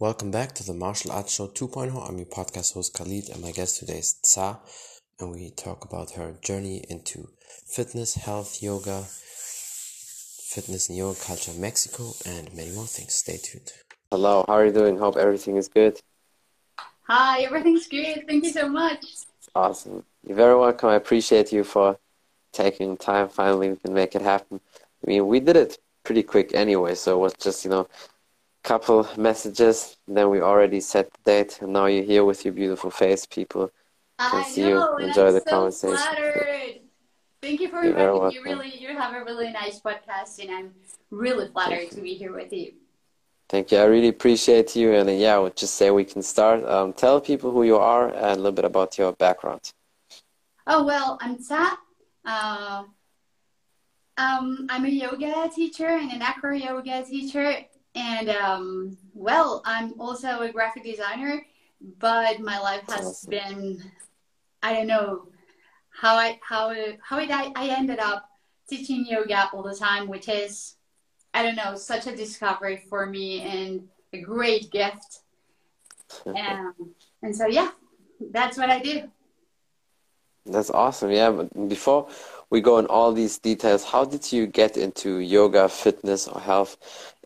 Welcome back to the Martial Arts Show 2.0. I'm your podcast host Khalid, and my guest today is Tza, and we talk about her journey into fitness, health, yoga, fitness and yoga culture in Mexico, and many more things. Stay tuned. Hello, how are you doing? Hope everything is good. Hi, everything's good. Thank you so much. Awesome. You're very welcome. I appreciate you for taking time. Finally, we can make it happen. I mean, we did it pretty quick anyway, so it was just, you know, couple messages, then we already set the date, and now you're here with your beautiful face. People can I see know, you, enjoy I'm the so conversation. flattered. Thank you for You're inviting me. You really, you have a really nice podcast, and I'm really flattered to be here with you. Thank you. I really appreciate you, and yeah, I would just say we can start. Um, tell people who you are and a little bit about your background. Oh well, I'm Tza. Uh, um, I'm a yoga teacher and an acro yoga teacher, and um, well, I'm also a graphic designer. But my life has Awesome. been, I don't know how I how how it I, I ended up teaching yoga all the time, which is I don't know such a discovery for me and a great gift. And and so yeah, that's what I do. That's awesome. Yeah, but before we go in all these details, how did you get into yoga, fitness, or health?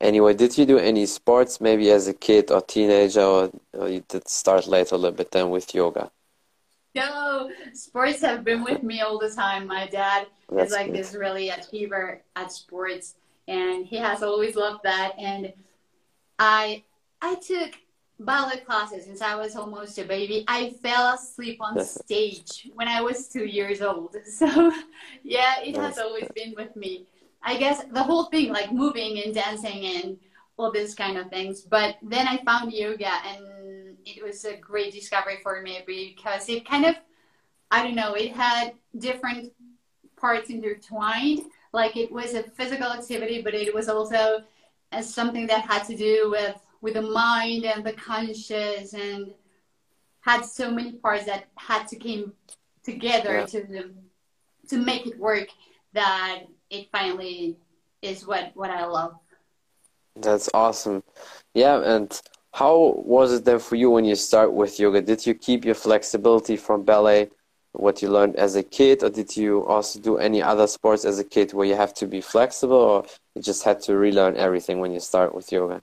Anyway, did you do any sports maybe as a kid or teenager, or, or you did start later a little bit then with yoga? No, sports have been with me all the time. My dad That's is like good. this really achiever at sports, and he has always loved that. And I, I took ballet classes since I was almost a baby. I fell asleep on stage when I was two years old. So, yeah, it has always been with me. I guess the whole thing, like moving and dancing and all these kind of things. But then I found yoga, and it was a great discovery for me because it kind of, I don't know, it had different parts intertwined. Like it was a physical activity, but it was also uh, something that had to do with with the mind and the conscious, and had so many parts that had to came together Yeah. to to make it work. That it finally is what what I love. That's awesome. Yeah, and how was it then for you when you start with yoga? Did you keep your flexibility from ballet, what you learned as a kid, or did you also do any other sports as a kid where you have to be flexible, or you just had to relearn everything when you start with yoga?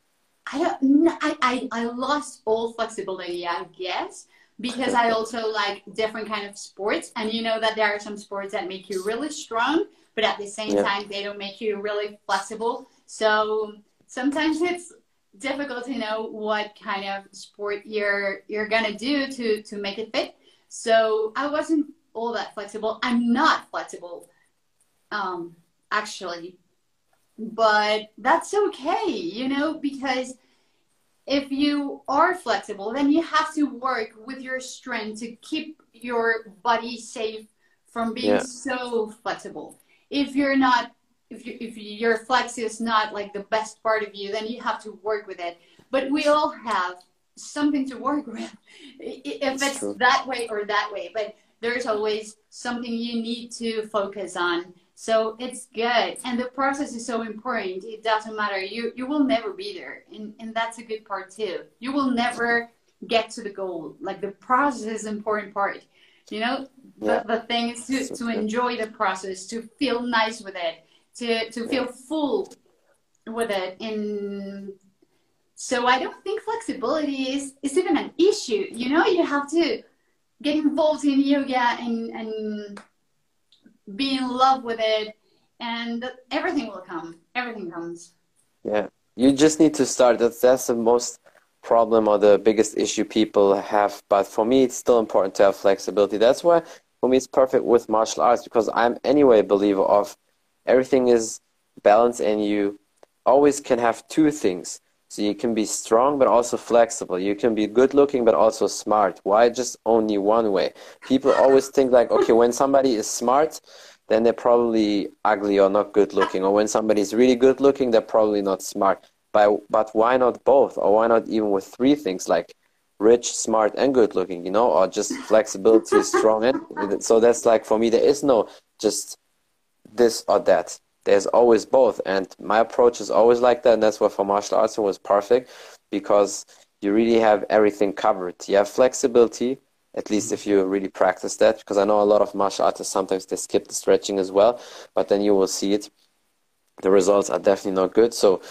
I don't. I, I I lost all flexibility, I guess, because I also like different kind of sports, and you know that there are some sports that make you really strong, but at the same Yeah. time they don't make you really flexible. So sometimes it's difficult to know what kind of sport you're you're gonna do to to make it fit. So I wasn't all that flexible. I'm not flexible, um, actually but that's okay, you know, because if you are flexible, then you have to work with your strength to keep your body safe from being Yeah. so flexible. If you're not, if you, if your flex is not like the best part of you, then you have to work with it. But we all have something to work with, if It's it's that way or that way. But there's always something you need to focus on. So it's good. And the process is so important. It doesn't matter. You you will never be there. And and that's a good part too. You will never get to the goal. Like the process is important part. You know? Yeah. The, the thing is to, So to enjoy the process, to feel nice with it, to to feel full with it. And so I don't think flexibility is, is even an issue. You know, you have to get involved in yoga and, and be in love with it, and everything will come. Everything comes. Yeah, you just need to start. That's that's the most problem or the biggest issue people have. But for me, it's still important to have flexibility. That's why for me it's perfect with martial arts because I'm anyway a believer of everything is balance and you always can have two things. So you can be strong but also flexible. You can be good looking but also smart. Why just only one way? People always think like, okay, when somebody is smart, then they're probably ugly or not good looking. Or when somebody's really good looking, they're probably not smart. But but why not both? Or why not even with three things like rich, smart, and good looking, you know, or just flexibility, strong, and so that's like for me, there is no just this or that. There's always both, and my approach is always like that, and that's why for martial arts it was perfect, because you really have everything covered. You have flexibility, at least if you really practice that, because I know a lot of martial artists sometimes they skip the stretching as well, but then you will see it. The results are definitely not good. So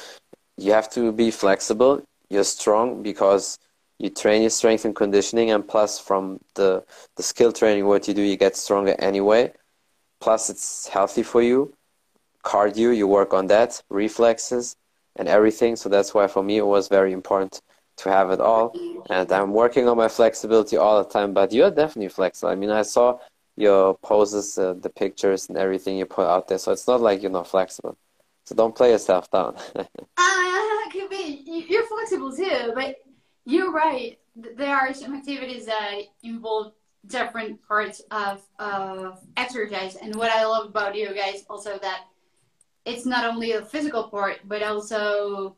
you have to be flexible. You're strong because you train your strength and conditioning, and plus from the the skill training, what you do, you get stronger anyway. Plus, it's healthy for you. Cardio, you work on that, reflexes, and everything. So that's why for me it was very important to have it all. And I'm working on my flexibility all the time. But you're definitely flexible. I mean, I saw your poses, uh, the pictures, and everything you put out there. So it's not like you're not flexible. So don't play yourself down. Could be. You're flexible too, but you're right. There are some activities that involve different parts of of exercise, and what I love about you guys also that it's not only a physical part, but also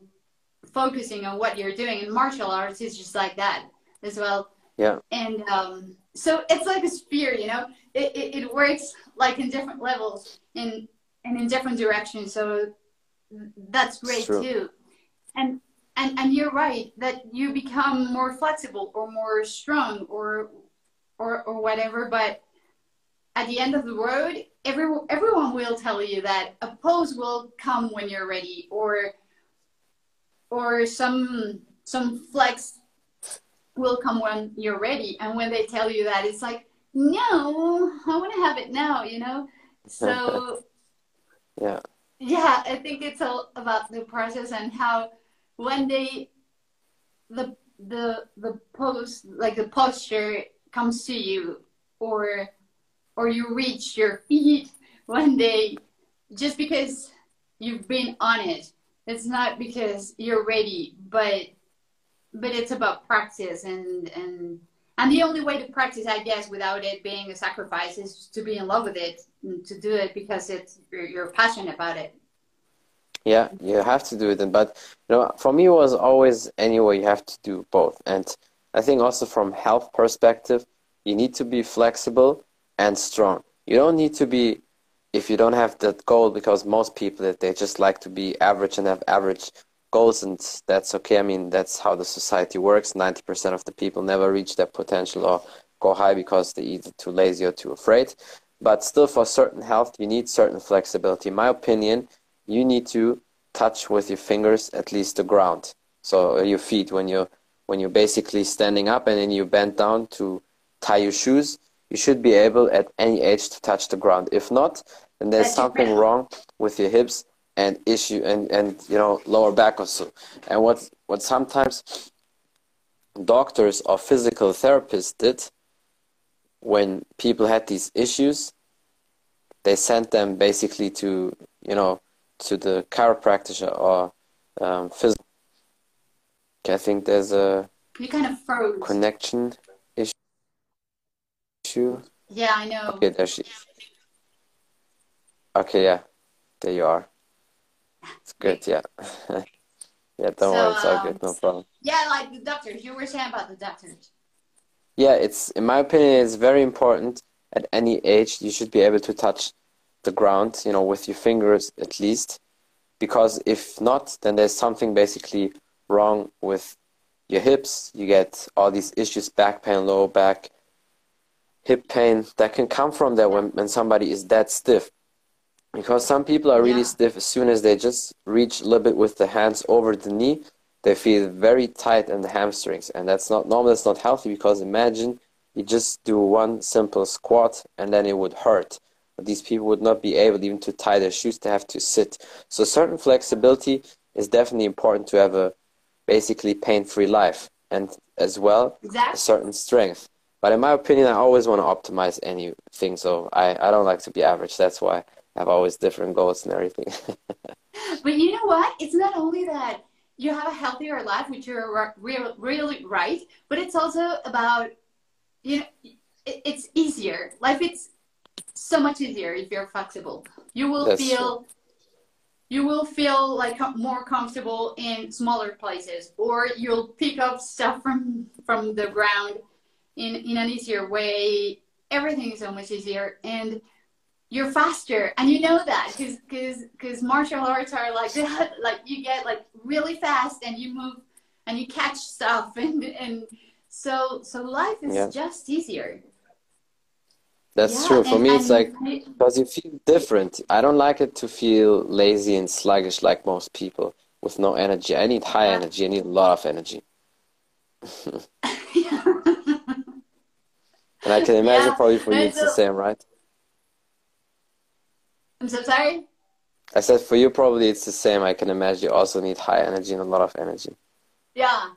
focusing on what you're doing. And martial arts is just like that as well. Yeah. And um, so it's like a sphere, you know. It, it, it works like in different levels and and in different directions. So that's great too. And and and you're right that you become more flexible or more strong or or or whatever. But at the end of the road, every, everyone will tell you that a pose will come when you're ready or or some some flex will come when you're ready. And when they tell you that it's like no i want to have it now you know? So yeah. Yeah i think it's all about the process and how when they the the the pose like the posture comes to you or or you reach your feet one day just because you've been on it. It's not because you're ready but but it's about practice and and and the only way to practice i guess without it being a sacrifice is to be in love with it and to do it because it's you're, you're passionate about it. Yeah you have to do it but you know for me it was always anyway you have to do both. And i think also from health perspective you need to be flexible and strong. You don't need to be if you don't have that goal because most people they just like to be average and have average goals and that's okay. I mean that's how the society works. 90% of the people never reach their potential or go high because they're either too lazy or too afraid. But still for certain health you need certain flexibility. In my opinion you need to touch with your fingers at least the ground. So uh, your feet when you when you're basically standing up and then you bend down to tie your shoes you should be able at any age to touch the ground. If not, then there's That's something wrong with your hips and issue and, and you know lower back also. And what what sometimes doctors or physical therapists did when people had these issues, they sent them basically to you know to the chiropractor or um, physical. I think there's a you kind of froze. connection Yeah, I know. Okay, there she. Okay, yeah, there you are. It's good, yeah. yeah, don't so, worry, it's all good, no um, problem. Yeah, like the doctors. You were saying about the doctors. Yeah, it's in my opinion, it's very important. At any age, you should be able to touch the ground, you know, with your fingers at least, because if not, then there's something basically wrong with your hips. You get all these issues, back pain, lower back, hip pain that can come from that when, when somebody is that stiff. Because some people are really yeah. stiff as soon as they just reach a little bit with the hands over the knee, they feel very tight in the hamstrings. And that's not normal, that's not healthy because imagine you just do one simple squat and then it would hurt. But these people would not be able even to tie their shoes, they have to sit. So certain flexibility is definitely important to have a basically pain-free life and as well exactly. a certain strength. But in my opinion, I always want to optimize anything. So I, I don't like to be average. That's why I have always different goals and everything. but you know what? It's not only that you have a healthier life, which you're really, really right, but it's also about, you know, it, it's easier. Life it's so much easier if you're flexible. You will That's feel true. you will feel like more comfortable in smaller places or you'll pick up stuff from from the ground in, in an easier way. Everything is so much easier and you're faster and you know that because because because martial arts are like that like you get like really fast and you move and you catch stuff and and so so life is Yeah. just easier. That's Yeah, true. For and- me, it's like because you feel different. I don't like it to feel lazy and sluggish like most people with no energy. I need high energy. I need a lot of energy. And I can imagine Yeah, probably for you it's the same, right? I'm so sorry. I said for you probably it's the same. I can imagine you also need high energy and a lot of energy. Yeah,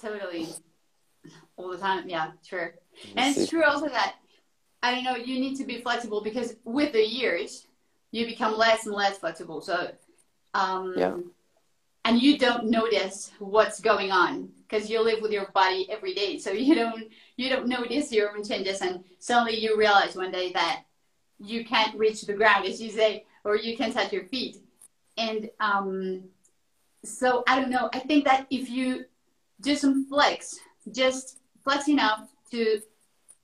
totally. All the time. Yeah, sure. And it's true also that I know. You need to be flexible because with the years, you become less and less flexible. So, um, Yeah. and you don't notice what's going on because you live with your body every day. So you don't you don't notice your own changes, and suddenly you realize one day that you can't reach the ground, as you say, or you can't touch your feet. And um, so I don't know. I think that if you do some flex, just flex enough to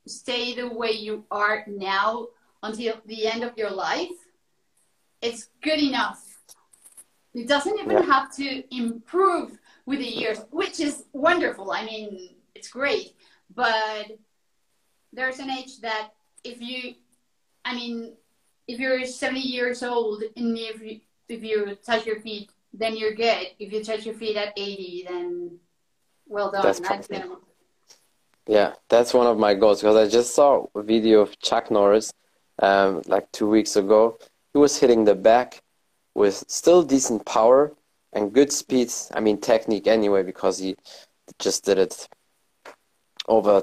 stay the way you are now until the end of your life, it's good enough. It doesn't even Yeah. have to improve with the years, which is wonderful. I mean, it's great, but there's an age that if you, I mean, if you're 70 years old and if you, if you touch your feet, then you're good. If you touch your feet at 80, then well done. That's That's gonna- Yeah, that's one of my goals because I just saw a video of Chuck Norris um, like two weeks ago. He was hitting the back with still decent power and good speed. I mean, technique anyway, because he just did it over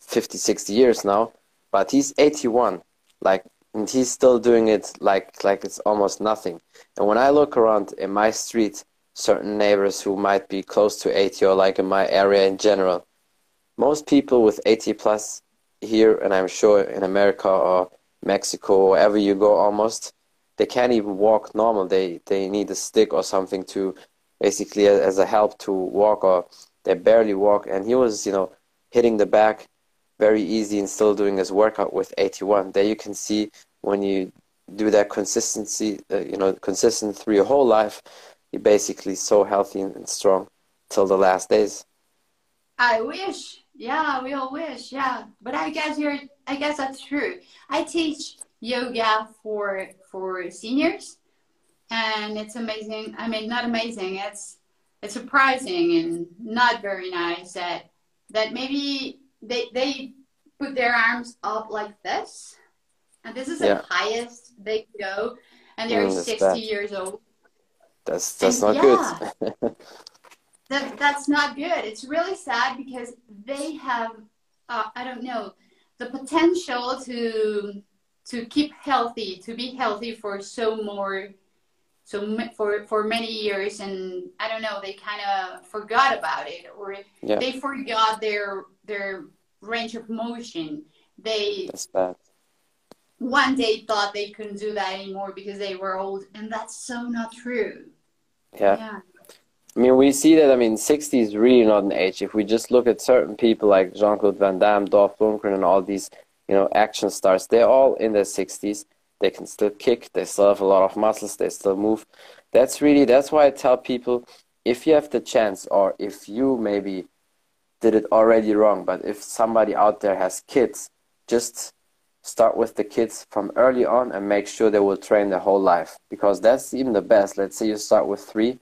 50, 60 years now. But he's 81, like, and he's still doing it like like it's almost nothing. And when I look around in my street, certain neighbors who might be close to 80 or like in my area in general, most people with 80 plus here, and I'm sure in America or Mexico, wherever you go, almost they can't even walk normal. They they need a stick or something to basically as a help to walk, or they barely walk. And he was, you know, hitting the back very easy and still doing his workout with 81. There you can see when you do that consistency, uh, you know, consistent through your whole life, you're basically so healthy and strong till the last days. I wish. Yeah, we all wish. Yeah, but I guess you're. I guess that's true. I teach yoga for for seniors, and it's amazing. I mean, not amazing. It's it's surprising and not very nice that that maybe they they put their arms up like this, and this is Yeah. the highest they go, and they're Mm, sixty bad. years old. That's that's And not good. that that's not good. It's really sad because they have uh, I don't know the potential to to keep healthy, to be healthy for so more so for for many years and I don't know, they kind of forgot about it or Yeah. they forgot their their range of motion. They That's bad. one day thought they couldn't do that anymore because they were old and that's so not true. Yeah. Yeah. I mean, we see that. I mean, 60 is really not an age. If we just look at certain people like Jean Claude Van Damme, Dolph Lundgren, and all these, you know, action stars, they're all in their 60s. They can still kick. They still have a lot of muscles. They still move. That's really, that's why I tell people if you have the chance, or if you maybe did it already wrong, but if somebody out there has kids, just start with the kids from early on and make sure they will train their whole life because that's even the best. Let's say you start with three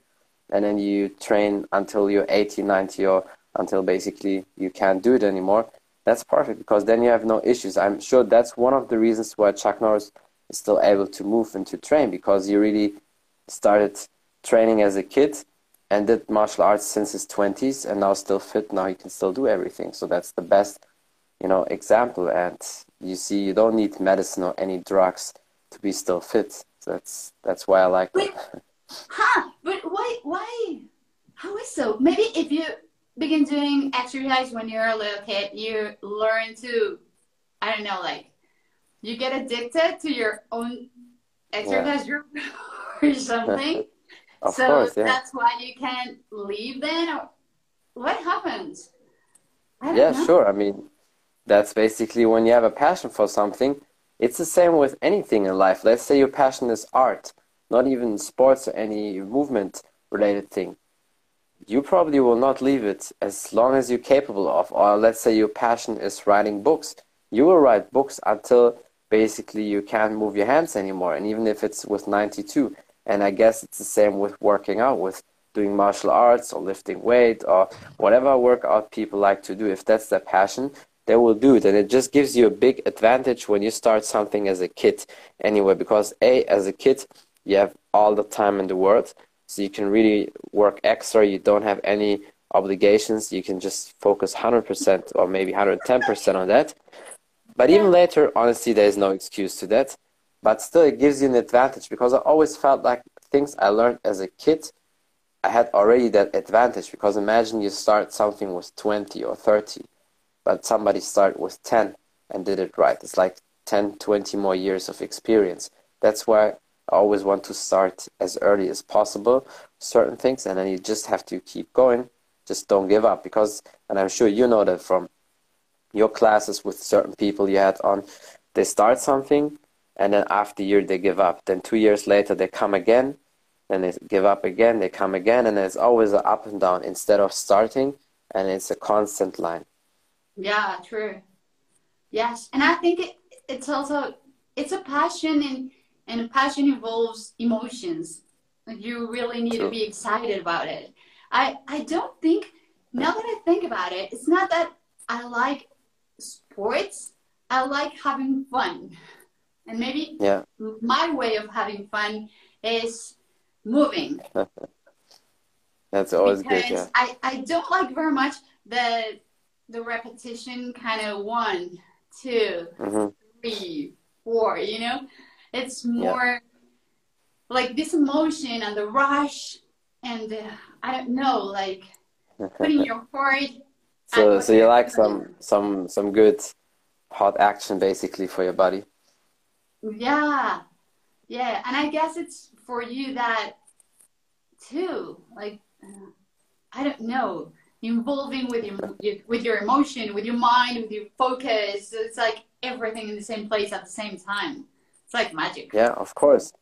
and then you train until you're 80, 90, or until basically you can't do it anymore. That's perfect because then you have no issues. I'm sure that's one of the reasons why Chuck Norris is still able to move and to train because he really started training as a kid and did martial arts since his 20s and now still fit. Now he can still do everything. So that's the best, you know, example. And you see, you don't need medicine or any drugs to be still fit. So that's that's why I like Wait. Huh? But why? Why? How is so? Maybe if you begin doing exercise when you're a little kid, you learn to, I don't know, like you get addicted to your own exercise group or something. Of so course, yeah. that's why you can't leave then. What happens? Yeah, know. sure. I mean, that's basically when you have a passion for something. It's the same with anything in life. Let's say your passion is art, not even sports or any movement related thing. you probably will not leave it as long as you're capable of. Or let's say your passion is writing books. You will write books until basically you can't move your hands anymore. And even if it's with 92. And I guess it's the same with working out, with doing martial arts or lifting weight or whatever workout people like to do. If that's their passion, they will do it. And it just gives you a big advantage when you start something as a kid anyway, because A, as a kid, you have all the time in the world so you can really work extra. You don't have any obligations. You can just focus 100% or maybe 110% on that. But even later, honestly, there is no excuse to that. But still, it gives you an advantage because I always felt like things I learned as a kid, I had already that advantage. Because imagine you start something with 20 or 30, but somebody started with 10 and did it right. It's like 10, 20 more years of experience. That's why I always want to start as early as possible certain things and then you just have to keep going just don't give up because and i'm sure you know that from your classes with certain people you had on they start something and then after a year they give up. Then two years later they come again and they give up again they come again and it's always an up and down instead of starting and it's a constant line. Yeah true. Yes and i think it, it's also it's a passion and and passion involves emotions. You really need to be excited about it. I i don't think now that i think about it it's not that i like sports i like having fun and maybe yeah my way of having fun is moving that's always because good yeah I, I don't like very much the the repetition kind of one two, mm-hmm. three, four. you know it's more yeah. like this emotion and the rush and uh, I don't know, like putting your heart. So, so you like some some some good hot action basically for your body. Yeah, yeah, and I guess it's for you that too. Like uh, I don't know, involving with your with your emotion, with your mind, with your focus. It's like everything in the same place at the same time. It's like magic. Yeah, of course.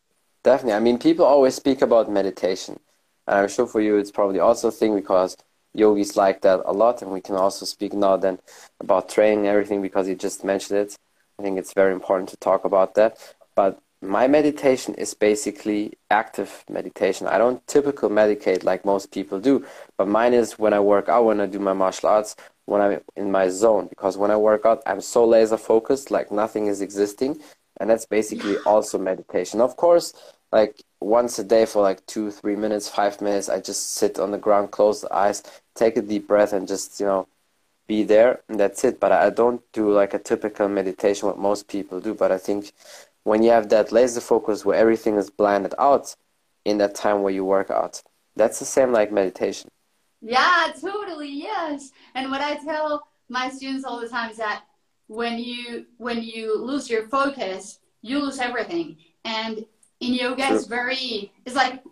Definitely. I mean, people always speak about meditation. And I'm sure for you it's probably also a thing because yogis like that a lot. And we can also speak now then about training everything because you just mentioned it. I think it's very important to talk about that. But my meditation is basically active meditation. I don't typical meditate like most people do, but mine is when I work out, when I do my martial arts, when I'm in my zone. Because when I work out, I'm so laser focused, like nothing is existing and that's basically also meditation of course like once a day for like two three minutes five minutes i just sit on the ground close the eyes take a deep breath and just you know be there and that's it. But i don't do like a typical meditation what most people do. But i think when you have that laser focus where everything is blended out in that time where you work out that's the same like meditation. Yeah totally yes. And what i tell my students all the time is that when you when you lose your focus, you lose everything. And in yoga, sure. it's very it's like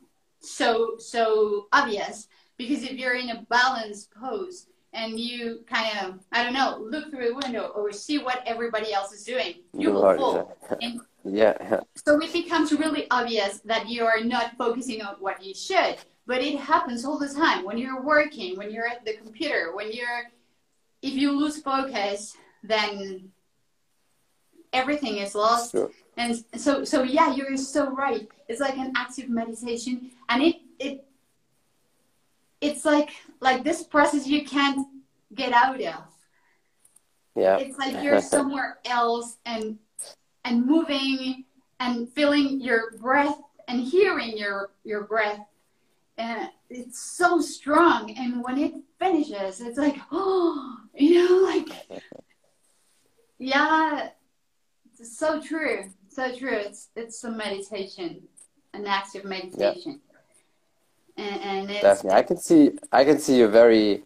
so so obvious because if you're in a balanced pose and you kind of I don't know look through a window or see what everybody else is doing, you will fall. And yeah. So it becomes really obvious that you are not focusing on what you should. But it happens all the time when you're working, when you're at the computer, when you're if you lose focus, then everything is lost. Sure. And so, so yeah, you're so right. It's like an active meditation, and it it it's like like this process you can't get out of. Yeah. It's like you're somewhere else and and moving and feeling your breath and hearing your your breath and it's so strong and when it finishes it's like oh you know like yeah, it's so true. So true. It's it's a meditation, an active meditation. Yeah. And, definitely, I can see I can see you're a very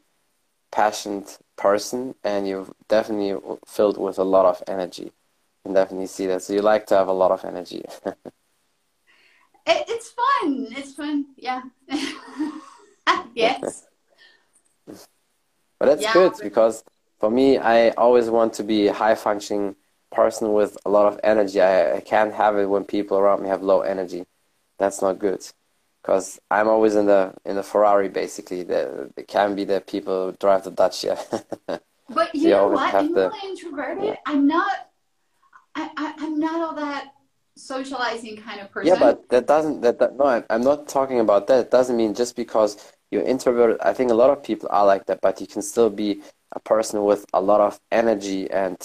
passionate person, and you're definitely filled with a lot of energy. I can definitely see that. So you like to have a lot of energy. it, it's fun. It's fun. Yeah. yes. but that's yeah, good but because for me, I always want to be a high functioning person with a lot of energy. I, I can't have it when people around me have low energy. That's not good. Because I'm always in the in the Ferrari basically. The it can be the people drive the Dacia. but you, know what? I'm the, introverted. Yeah. I'm not. I, I I'm not all that socializing kind of person. Yeah, but that doesn't that, that no, I'm, I'm not talking about that. It doesn't mean just because you're introverted. I think a lot of people are like that, but you can still be a person with a lot of energy and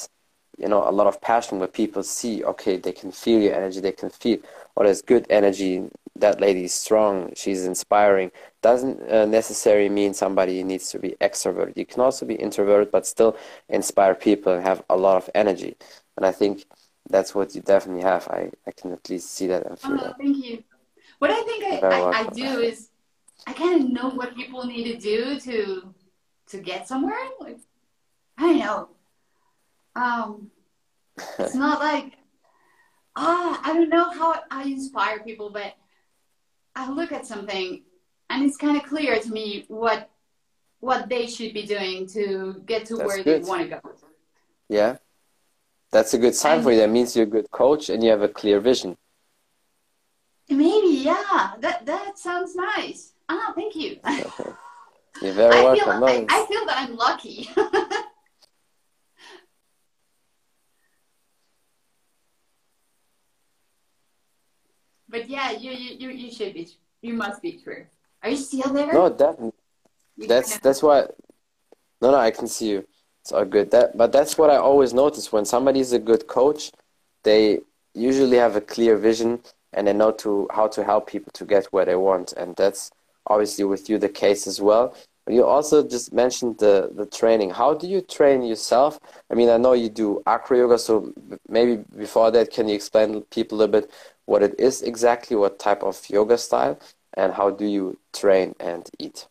you know a lot of passion where people see okay they can feel your energy they can feel oh there's good energy that lady is strong she's inspiring doesn't uh, necessarily mean somebody needs to be extroverted you can also be introverted but still inspire people and have a lot of energy. And i think that's what you definitely have. I, I can at least see that and feel oh, that. thank you. What i think I, I, I do is i kind of know what people need to do to to get somewhere. Like i don't know. Um it's not like ah i don't know how i inspire people but I look at something and it's kind of clear to me what what they should be doing to get to That's where good. they want to go. Yeah. That's a good sign and for you. That means you're a good coach and you have a clear vision. Maybe, yeah. That that sounds nice. Oh, thank you. you're very I welcome. Feel, I, I feel that I'm lucky. But yeah, you, you, you should be. You must be true. Are you still there? No, definitely. that's that's why. No, no, I can see you. It's all good. That, but that's what I always notice when somebody's a good coach, they usually have a clear vision and they know to how to help people to get where they want. And that's obviously with you the case as well. You also just mentioned the, the training. How do you train yourself? I mean, I know you do acro yoga, so maybe before that, can you explain people a little bit what it is exactly, what type of yoga style, and how do you train and eat?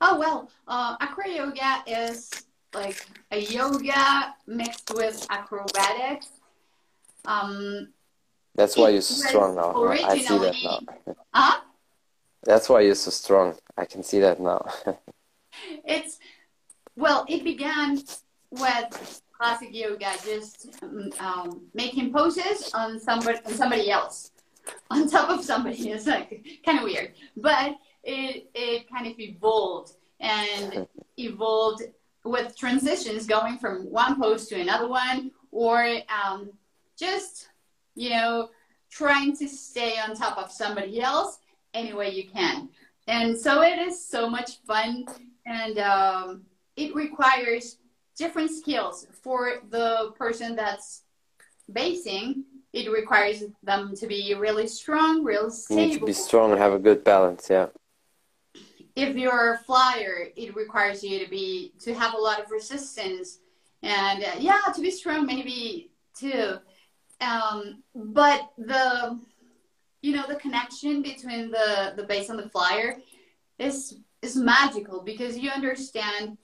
Oh, well, uh, acro yoga is like a yoga mixed with acrobatics. Um, That's why you're so strong now. I see that now. huh? That's why you're so strong. I can see that now. it's, well, it began with classic yoga, just um, making poses on somebody, on somebody else, on top of somebody. It's like kind of weird, but it it kind of evolved and evolved with transitions going from one pose to another one, or um, just you know trying to stay on top of somebody else any way you can. And so it is so much fun, and um, it requires different skills for the person that's basing it requires them to be really strong real stable. You need to be strong and have a good balance yeah if you're a flyer it requires you to be to have a lot of resistance and uh, yeah to be strong maybe too um, but the you know the connection between the the base and the flyer is is magical because you understand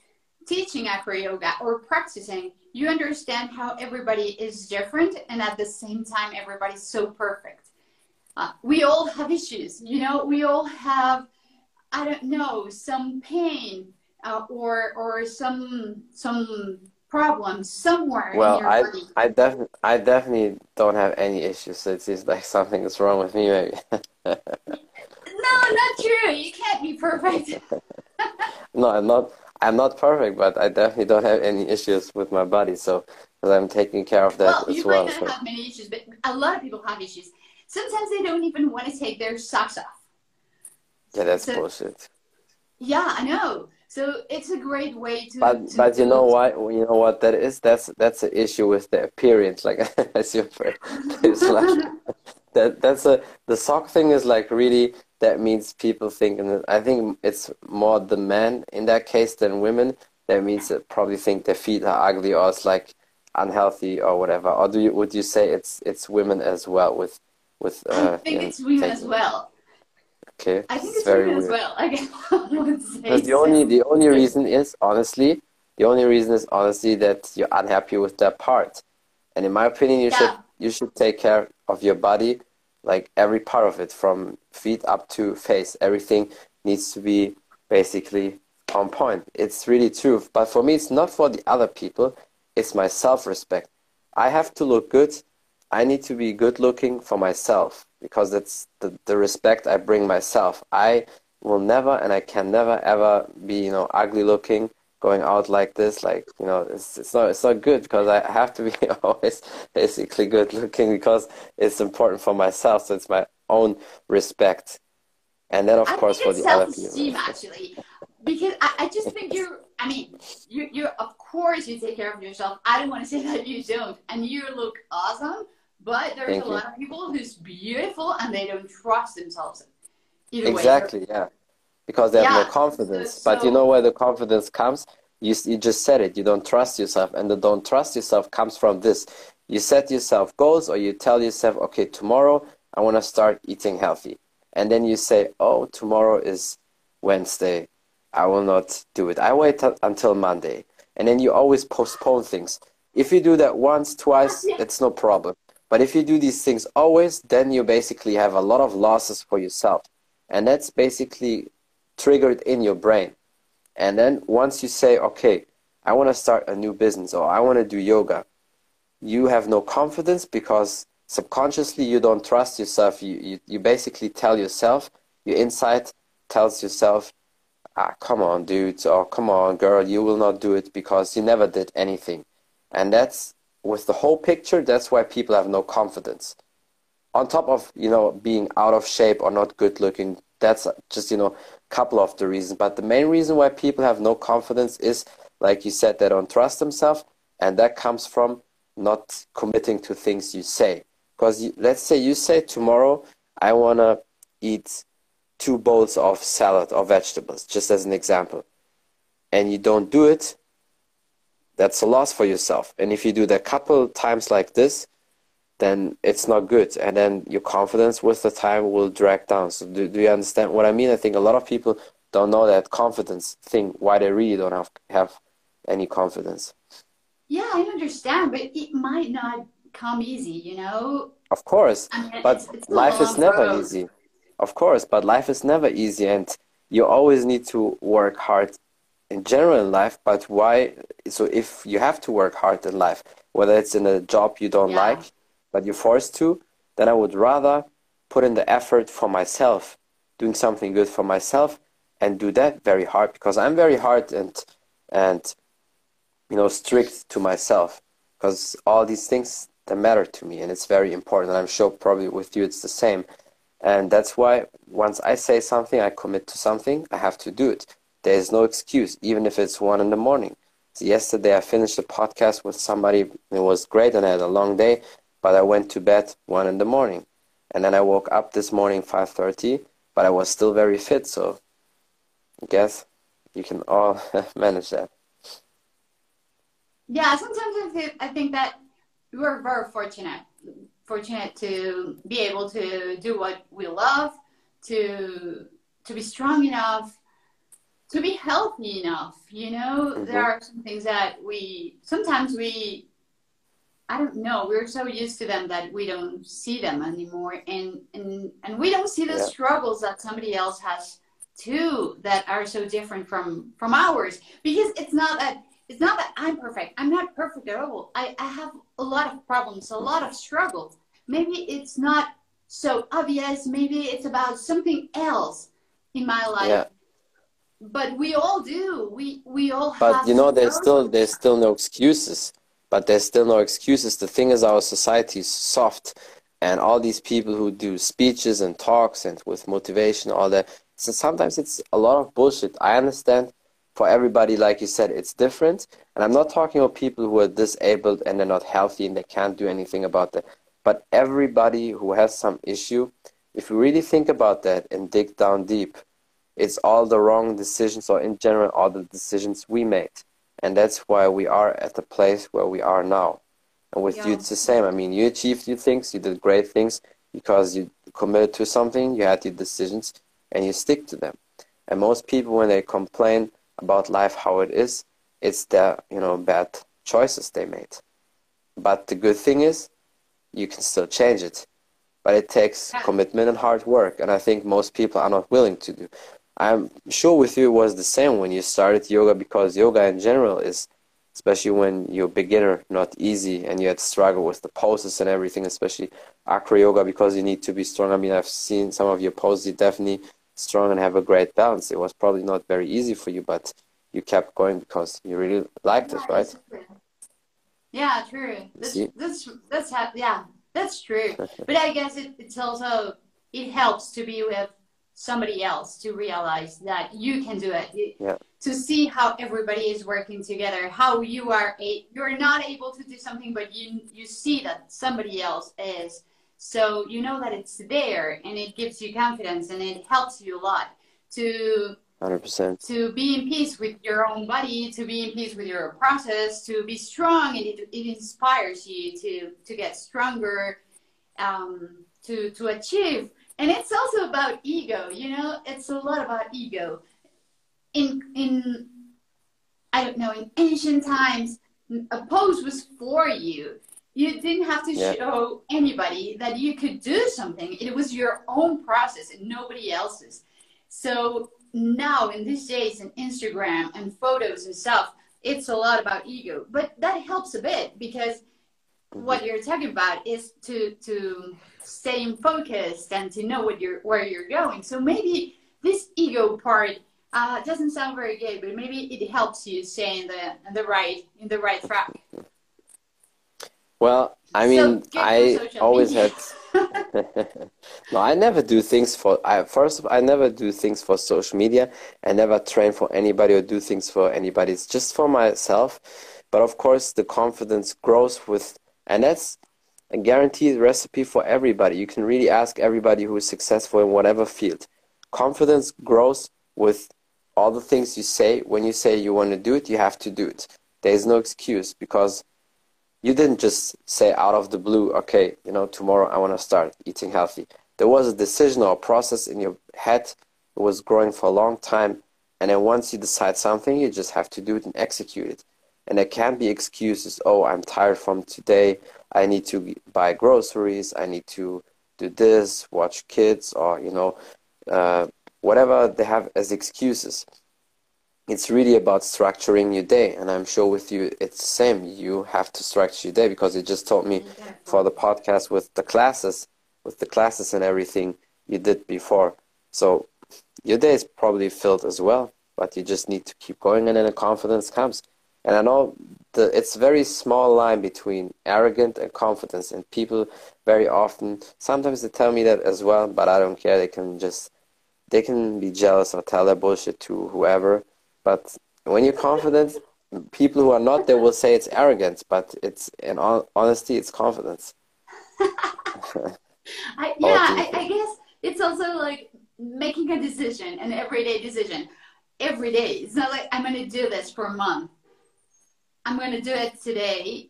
teaching acro yoga or practicing, you understand how everybody is different and at the same time everybody's so perfect. Uh, we all have issues, you know, we all have, I don't know, some pain uh, or or some some problems somewhere. Well, I body. I definitely I definitely don't have any issues. So it seems like something is wrong with me, maybe. no, not true. You can't be perfect. no, I'm not. I'm not perfect, but I definitely don't have any issues with my body. So, because I'm taking care of that well, as you well. might not so. have many issues, but a lot of people have issues. Sometimes they don't even want to take their socks off. Yeah, that's so, bullshit. Yeah, I know. So it's a great way to. But to but you know what? You know what that is? That's that's an issue with the appearance. Like as your friend, it's like that. That's a the sock thing is like really that means people think, and I think it's more the men in that case than women. That means that probably think their feet are ugly or it's like unhealthy or whatever. Or do you would you say it's it's women as well with with? Uh, I think it's women as well. Okay, I think it's, it's very women weird. as well. I guess Because the only the only reason is honestly the only reason is honestly that you're unhappy with that part, and in my opinion, you yeah. should you should take care of your body like every part of it from feet up to face everything needs to be basically on point. It's really true but for me it's not for the other people it's my self-respect. I have to look good. I need to be good looking for myself because it's the, the respect I bring myself. I will never and I can never ever be, you know, ugly looking going out like this like you know it's it's not it's not good because I have to be always basically good looking because it's important for myself so it's my own respect. And then of I course for the other people. actually because I, I just think you're I mean you you of course you take care of yourself. I don't want to say that you don't and you look awesome but there's Thank a you. lot of people who's beautiful and they don't trust themselves Either exactly way, yeah because they have yeah. no confidence. So, but you know where the confidence comes? You, you just said it. You don't trust yourself. And the don't trust yourself comes from this. You set yourself goals or you tell yourself, okay, tomorrow I want to start eating healthy. And then you say, oh, tomorrow is Wednesday. I will not do it. I wait t- until Monday. And then you always postpone things. If you do that once, twice, it's no problem. But if you do these things always, then you basically have a lot of losses for yourself. And that's basically triggered in your brain. And then once you say, okay, I want to start a new business or I want to do yoga, you have no confidence because subconsciously you don't trust yourself. You, you, you basically tell yourself, your insight tells yourself, ah, come on, dude, or come on, girl, you will not do it because you never did anything. And that's with the whole picture, that's why people have no confidence. On top of, you know, being out of shape or not good looking, that's just, you know, couple of the reasons, but the main reason why people have no confidence is, like you said, they don't trust themselves, and that comes from not committing to things you say. Because let's say you say tomorrow, I want to eat two bowls of salad or vegetables, just as an example, and you don't do it, that's a loss for yourself. And if you do that couple times like this, then it's not good. And then your confidence with the time will drag down. So do, do you understand what i mean? I think a lot of people don't know that confidence thing why they really don't have have any confidence. Yeah i understand but it might not come easy you know? Of course I mean, but it's, it's life is never road. easy. Of course but life is never easy and you always need to work hard in general in life. But why so if you have to work hard in life whether it's in a job you don't yeah. like but you're forced to, then I would rather put in the effort for myself, doing something good for myself, and do that very hard because I'm very hard and and you know strict to myself because all these things that matter to me and it's very important. And I'm sure probably with you it's the same. And that's why once I say something, I commit to something, I have to do it. There is no excuse, even if it's one in the morning. So yesterday I finished a podcast with somebody. It was great, and I had a long day but I went to bed one in the morning, and then I woke up this morning five thirty, but I was still very fit. So, I guess you can all manage that. Yeah, sometimes I think that we're very fortunate, fortunate to be able to do what we love, to to be strong enough, to be healthy enough. You know, mm-hmm. there are some things that we sometimes we I don't know. We're so used to them that we don't see them anymore, and and and we don't see the yeah. struggles that somebody else has too that are so different from from ours. Because it's not that it's not that I'm perfect. I'm not perfect at all. I I have a lot of problems, a lot of struggles. Maybe it's not so obvious. Maybe it's about something else in my life. Yeah. But we all do. We we all. But you know, there's still there's still no excuses but there's still no excuses. The thing is, our society is soft, and all these people who do speeches and talks and with motivation, all that. So sometimes it's a lot of bullshit. I understand for everybody, like you said, it's different. And I'm not talking about people who are disabled and they're not healthy and they can't do anything about that. But everybody who has some issue, if you really think about that and dig down deep, it's all the wrong decisions, or in general, all the decisions we made and that's why we are at the place where we are now. And with yeah. you, it's the same. I mean, you achieved your things, you did great things because you committed to something, you had your decisions, and you stick to them. And most people, when they complain about life how it is, it's their you know bad choices they made. But the good thing is, you can still change it. But it takes commitment and hard work, and I think most people are not willing to do. I'm sure with you it was the same when you started yoga because yoga in general is especially when you're a beginner, not easy, and you had to struggle with the poses and everything, especially acro yoga because you need to be strong. I mean, I've seen some of your poses, you definitely strong and have a great balance. It was probably not very easy for you, but you kept going because you really liked it, right? Yeah, true. That's that's that's yeah, that's true. but I guess it, it's also it helps to be with somebody else to realize that you can do it. Yeah. To see how everybody is working together, how you are a you're not able to do something, but you you see that somebody else is. So you know that it's there, and it gives you confidence, and it helps you a lot to 100%. To be in peace with your own body, to be in peace with your process, to be strong, and it, it inspires you to, to get stronger, um, to, to achieve. And it's also about ego, you know, it's a lot about ego. In, in, I don't know, in ancient times, a pose was for you. You didn't have to yeah. show anybody that you could do something. It was your own process and nobody else's. So now in these days in Instagram and photos and stuff, it's a lot about ego. But that helps a bit because what you're talking about is to to stay in focused and to know what you're where you're going. So maybe this ego part uh, doesn't sound very good, but maybe it helps you stay in the in the right in the right track. Well, I mean, so I always had. no, I never do things for. I first, I never do things for social media. I never train for anybody or do things for anybody. It's just for myself. But of course, the confidence grows with, and that's a guaranteed recipe for everybody. You can really ask everybody who is successful in whatever field. Confidence grows with all the things you say. When you say you want to do it, you have to do it. There is no excuse because you didn't just say out of the blue, okay, you know, tomorrow I want to start eating healthy. There was a decision or a process in your head. It was growing for a long time. And then once you decide something, you just have to do it and execute it. And there can't be excuses. Oh, I'm tired from today. I need to buy groceries. I need to do this, watch kids, or, you know, uh, whatever they have as excuses it's really about structuring your day and i'm sure with you it's the same you have to structure your day because you just told me for the podcast with the classes with the classes and everything you did before so your day is probably filled as well but you just need to keep going and then the confidence comes and i know the, it's a very small line between arrogant and confidence and people very often sometimes they tell me that as well but i don't care they can just they can be jealous or tell their bullshit to whoever but when you're confident, people who are not, they will say it's arrogance, but it's in all, honesty, it's confidence. I, yeah, I, I guess it's also like making a decision, an everyday decision. Every day. It's not like I'm going to do this for a month. I'm going to do it today,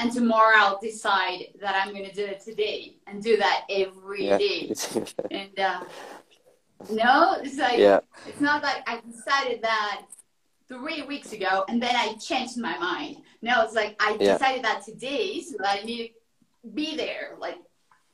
and tomorrow I'll decide that I'm going to do it today and do that every yeah. day. and uh, no, it's like yeah. it's not like I decided that three weeks ago and then I changed my mind. No, it's like I yeah. decided that today, so I need to be there. Like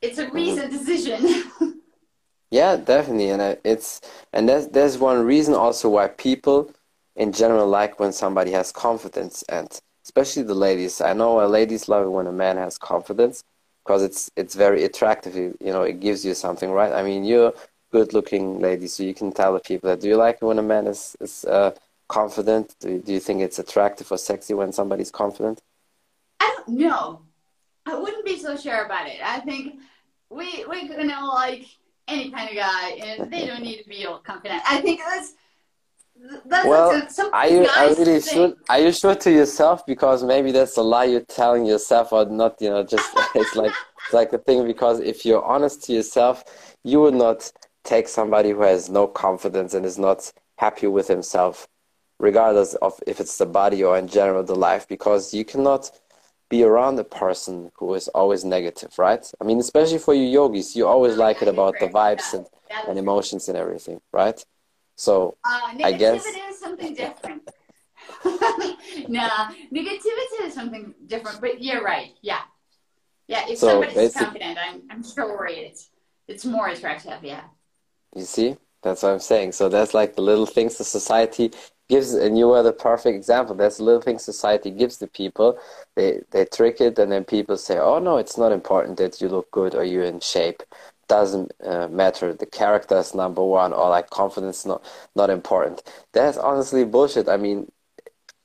it's a recent mm-hmm. decision. yeah, definitely, and it's and there's there's one reason also why people in general like when somebody has confidence and especially the ladies. I know a ladies love it when a man has confidence because it's it's very attractive. You, know, it gives you something, right? I mean, you're good looking lady, so you can tell the people that. Do you like it when a man is is uh, confident? Do you, do you think it's attractive or sexy when somebody's confident? I don't know. I wouldn't be so sure about it. I think we we gonna like any kind of guy, and they don't need to be all confident. I think that's. That's well, are you, are really sure? Are you sure to yourself? Because maybe that's a lie you're telling yourself, or not. You know, just it's like it's like a thing. Because if you're honest to yourself, you would not take somebody who has no confidence and is not happy with himself, regardless of if it's the body or in general the life, because you cannot be around a person who is always negative, right? I mean, especially for you yogis, you always like it about the vibes and, and emotions and everything, right? So uh, I guess is something different. nah, negativity is something different, but you're right. Yeah, yeah. If so somebody's confident, I'm I'm sure it's it's more attractive. Yeah. You see, that's what I'm saying. So that's like the little things the society gives and you are the perfect example that's a little thing society gives the people they they trick it and then people say oh no it's not important that you look good or you're in shape doesn't uh, matter the character is number one or like confidence not not important that's honestly bullshit i mean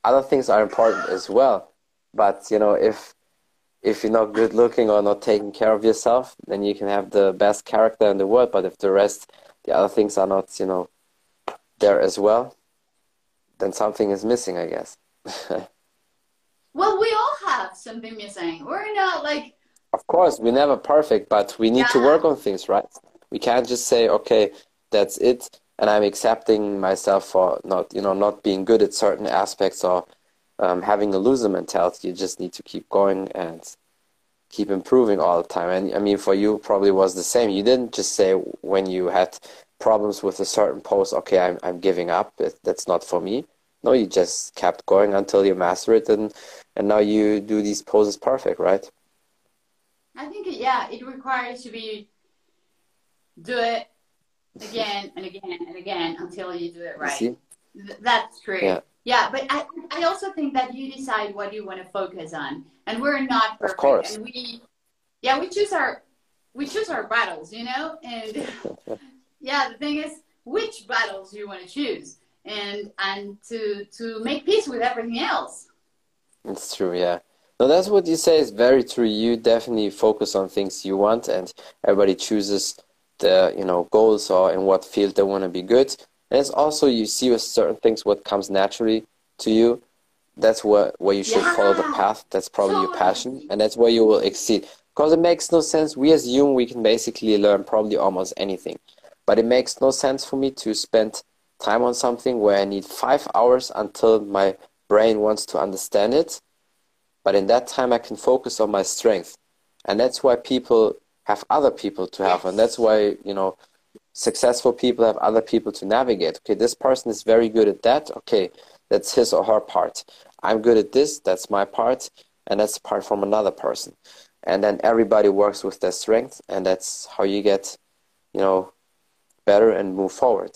other things are important as well but you know if if you're not good looking or not taking care of yourself then you can have the best character in the world but if the rest the other things are not you know there as well then something is missing, I guess. well, we all have something missing. We're not like. Of course, we're never perfect, but we need yeah. to work on things, right? We can't just say, okay, that's it, and I'm accepting myself for not, you know, not being good at certain aspects or um, having a loser mentality. You just need to keep going and keep improving all the time. And I mean, for you, probably was the same. You didn't just say when you had problems with a certain pose, okay, I'm, I'm giving up. That's not for me. No, you just kept going until you master it, and and now you do these poses perfect, right? I think yeah, it requires to be do it again and again and again until you do it right. That's true. Yeah. yeah, but I I also think that you decide what you want to focus on, and we're not perfect, of course. and we yeah we choose our we choose our battles, you know, and yeah, the thing is which battles you want to choose and and to to make peace with everything else. It's true, yeah. No, that's what you say is very true. You definitely focus on things you want, and everybody chooses the you know goals or in what field they want to be good. And it's also you see with certain things what comes naturally to you. That's what where you should yeah. follow the path. That's probably your passion, and that's where you will exceed. Because it makes no sense. We as human, we can basically learn probably almost anything, but it makes no sense for me to spend time on something where I need five hours until my brain wants to understand it. But in that time, I can focus on my strength. And that's why people have other people to have. And that's why, you know, successful people have other people to navigate. Okay, this person is very good at that. Okay, that's his or her part. I'm good at this. That's my part. And that's part from another person. And then everybody works with their strength. And that's how you get, you know, better and move forward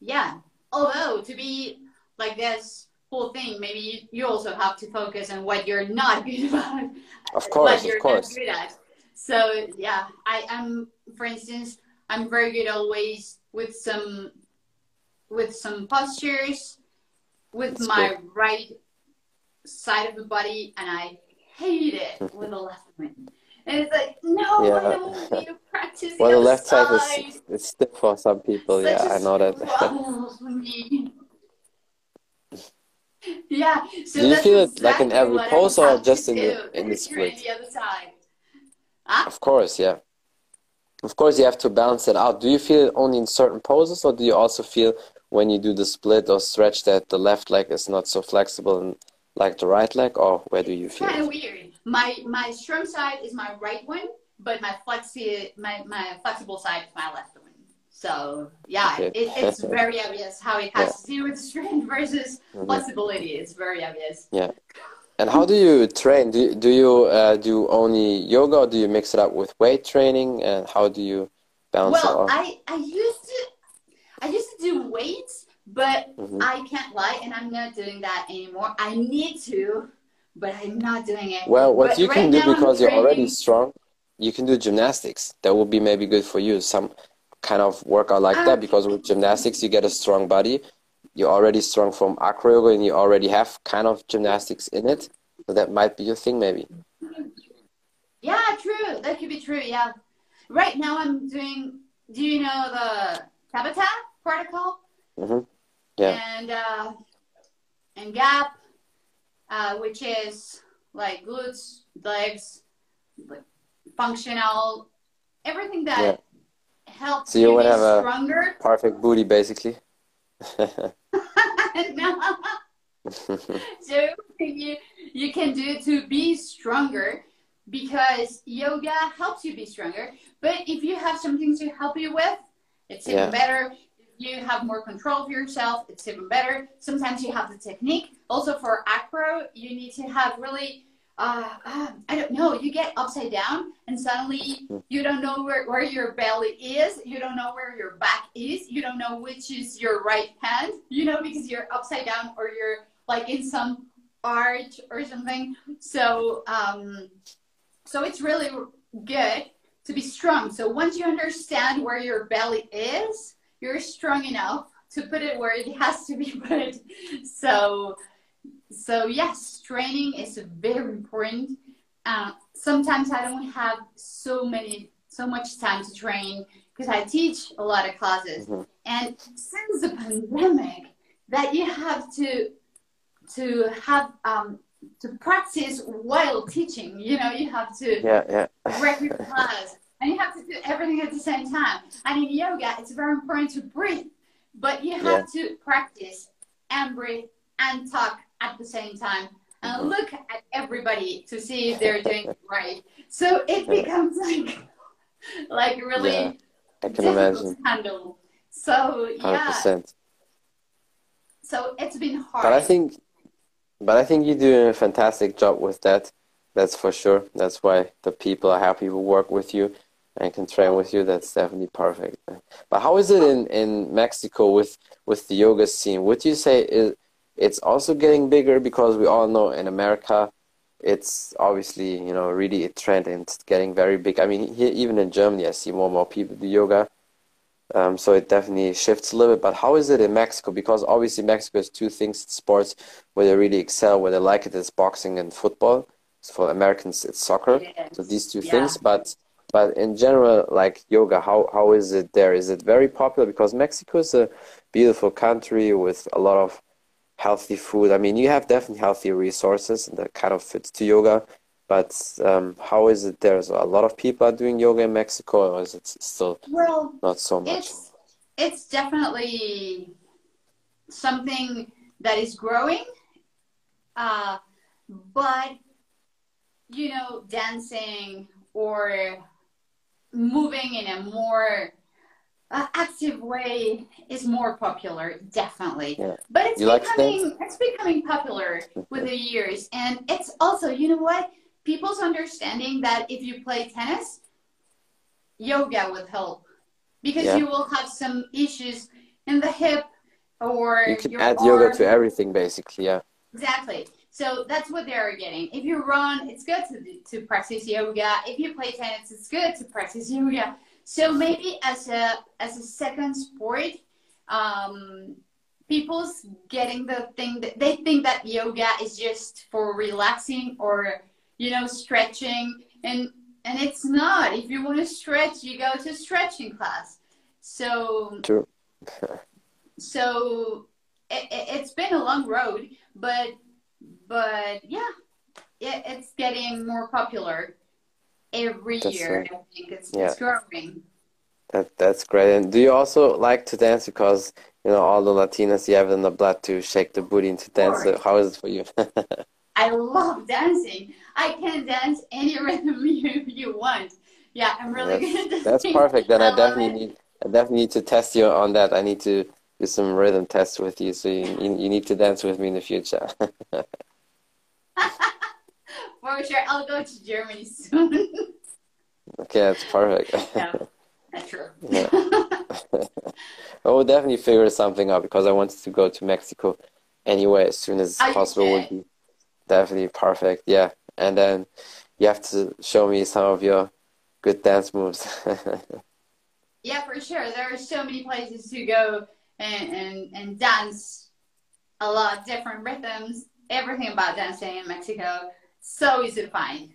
yeah although to be like this whole thing maybe you, also have to focus on what you're not good about of course of course Good at. so yeah i am for instance i'm very good always with some with some postures with That's my good. right side of the body and i hate it with the left one and it's like, no, yeah. I don't need to practice. well, the, the left side, side is it's stiff for some people. Such yeah, I know that. yeah. So Do you feel it like in every pose or just in the in the split? The other side. Huh? Of course, yeah. Of course, you have to balance it out. Do you feel it only in certain poses, or do you also feel when you do the split or stretch that the left leg is not so flexible and like the right leg, or where do you feel? Kind of weird my my strong side is my right one, but my flexi my, my flexible side is my left one. So yeah, okay. it, it's very obvious how it has yeah. to do with strength versus mm-hmm. flexibility. It's very obvious. Yeah. And how do you train? Do do you uh, do only yoga, or do you mix it up with weight training? And how do you balance well, it? Well, I I used to I used to do weights, but mm-hmm. I can't lie, and I'm not doing that anymore. I need to but I'm not doing it. Well, what but you can do because you're already strong, you can do gymnastics. That would be maybe good for you. Some kind of workout like that because with gymnastics you get a strong body. You're already strong from acro yoga and you already have kind of gymnastics in it. So that might be your thing maybe. Yeah, true. That could be true. Yeah. Right now I'm doing. Do you know the Tabata protocol? Mm-hmm. Yeah. And uh, and gap uh, which is like glutes, legs, like functional, everything that yeah. Helps so you, you be have stronger. A perfect booty, basically. no. so you you can do to be stronger because yoga helps you be stronger. But if you have something to help you with, it's even yeah. better you have more control of yourself, it's even better. Sometimes you have the technique. Also for acro, you need to have really uh, uh, I don't know, you get upside down and suddenly you don't know where, where your belly is, you don't know where your back is, you don't know which is your right hand, you know, because you're upside down or you're like in some arch or something. So, um, so it's really good to be strong. So once you understand where your belly is, you're strong enough to put it where it has to be put. So so yes, training is very important. Uh, sometimes I don't have so many, so much time to train because I teach a lot of classes. Mm-hmm. And since the pandemic, that you have to to have um, to practice while teaching. You know, you have to yeah, yeah. break your class, and you have to do everything at the same time. And in yoga, it's very important to breathe, but you have yeah. to practice and breathe and talk at the same time and look at everybody to see if they're doing right. So it becomes like like really yeah, I can imagine. to handle. So yeah. 100%. So it's been hard. But I think but I think you're doing a fantastic job with that. That's for sure. That's why the people are happy to work with you and can train with you. That's definitely perfect. But how is it in, in Mexico with, with the yoga scene? Would you say is it's also getting bigger because we all know in America, it's obviously you know really a trend and it's getting very big. I mean, here even in Germany, I see more and more people do yoga. Um, so it definitely shifts a little bit. But how is it in Mexico? Because obviously Mexico has two things: sports where they really excel, where they like it is boxing and football. So for Americans, it's soccer. Yes. So these two yeah. things. But but in general, like yoga, how how is it there? Is it very popular? Because Mexico is a beautiful country with a lot of healthy food. I mean, you have definitely healthy resources that kind of fits to yoga. But um, how is it there? So a lot of people are doing yoga in Mexico, or is it still well, not so much? It's, it's definitely something that is growing. Uh, but, you know, dancing or moving in a more uh, active way is more popular, definitely. Yeah. But it's you becoming like it's becoming popular with the years, and it's also you know what people's understanding that if you play tennis, yoga would help because yeah. you will have some issues in the hip or you can add arm. yoga to everything basically. Yeah. Exactly. So that's what they're getting. If you run, it's good to, to practice yoga. If you play tennis, it's good to practice yoga. So maybe as a as a second sport, um, people's getting the thing that they think that yoga is just for relaxing or you know stretching and and it's not. If you want to stretch, you go to stretching class. So True. so it, it's been a long road, but but yeah, it, it's getting more popular every that's year. Right. I think it's, yeah. it's growing. That that's great. And do you also like to dance because you know all the Latinas you have in the blood to shake the booty and to dance? So how is it for you? I love dancing. I can dance any rhythm you, you want. Yeah, I'm really that's, good. That's perfect. Then I, I definitely need I definitely need to test you on that. I need to do some rhythm tests with you. So you, you, you need to dance with me in the future. For sure, I'll go to Germany soon. okay, that's perfect. yeah, that's true. yeah. I will definitely figure something out because I wanted to go to Mexico anyway as soon as oh, Are possible would be definitely perfect. Yeah, and then you have to show me some of your good dance moves. yeah, for sure. There are so many places to go and, and, and dance a lot different rhythms everything about dancing in Mexico. So easy to find.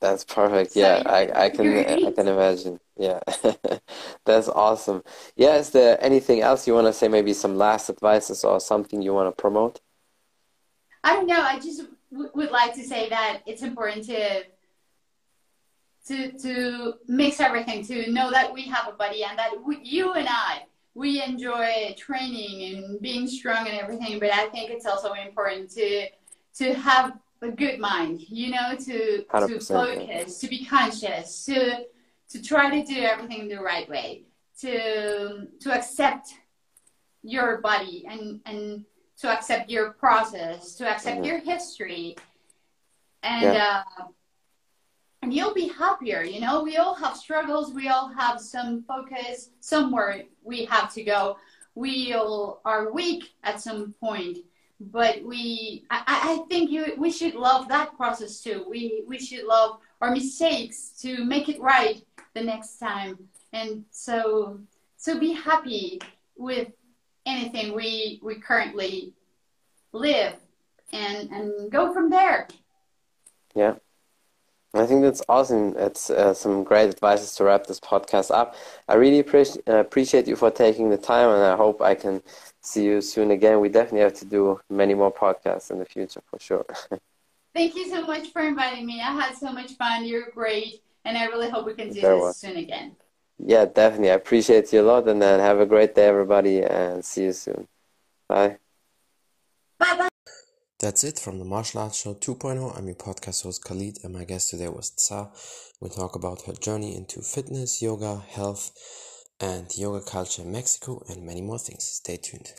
That's perfect. So yeah, I, I can I can imagine. Yeah, that's awesome. Yeah, is there anything else you want to say? Maybe some last advices or something you want to promote? I don't know. I just would like to say that it's important to to to mix everything. To know that we have a body and that we, you and I we enjoy training and being strong and everything, but I think it's also important to to have a good mind, you know, to to focus, to be conscious, to to try to do everything the right way, to to accept your body and and to accept your process, to accept mm-hmm. your history, and Yeah. uh, and you'll be happier. You know, we all have struggles. We all have some focus somewhere we have to go. We all are weak at some point, but we I, I think you, we should love that process too. We we should love our mistakes to make it right the next time. And so so be happy with anything we we currently live and and go from there. Yeah. I think that's awesome. It's uh, some great advices to wrap this podcast up. I really appreci- uh, appreciate you for taking the time, and I hope I can see you soon again. We definitely have to do many more podcasts in the future for sure. Thank you so much for inviting me. I had so much fun. You're great. And I really hope we can do Very this well. soon again. yeah, definitely. I appreciate you a lot, and then have a great day, everybody, and see you soon. Bye. Bye bye. That's it from the Martial Arts Show 2.0. I'm your podcast host Khalid, and my guest today was Tza. We talk about her journey into fitness, yoga, health, and yoga culture in Mexico, and many more things. Stay tuned.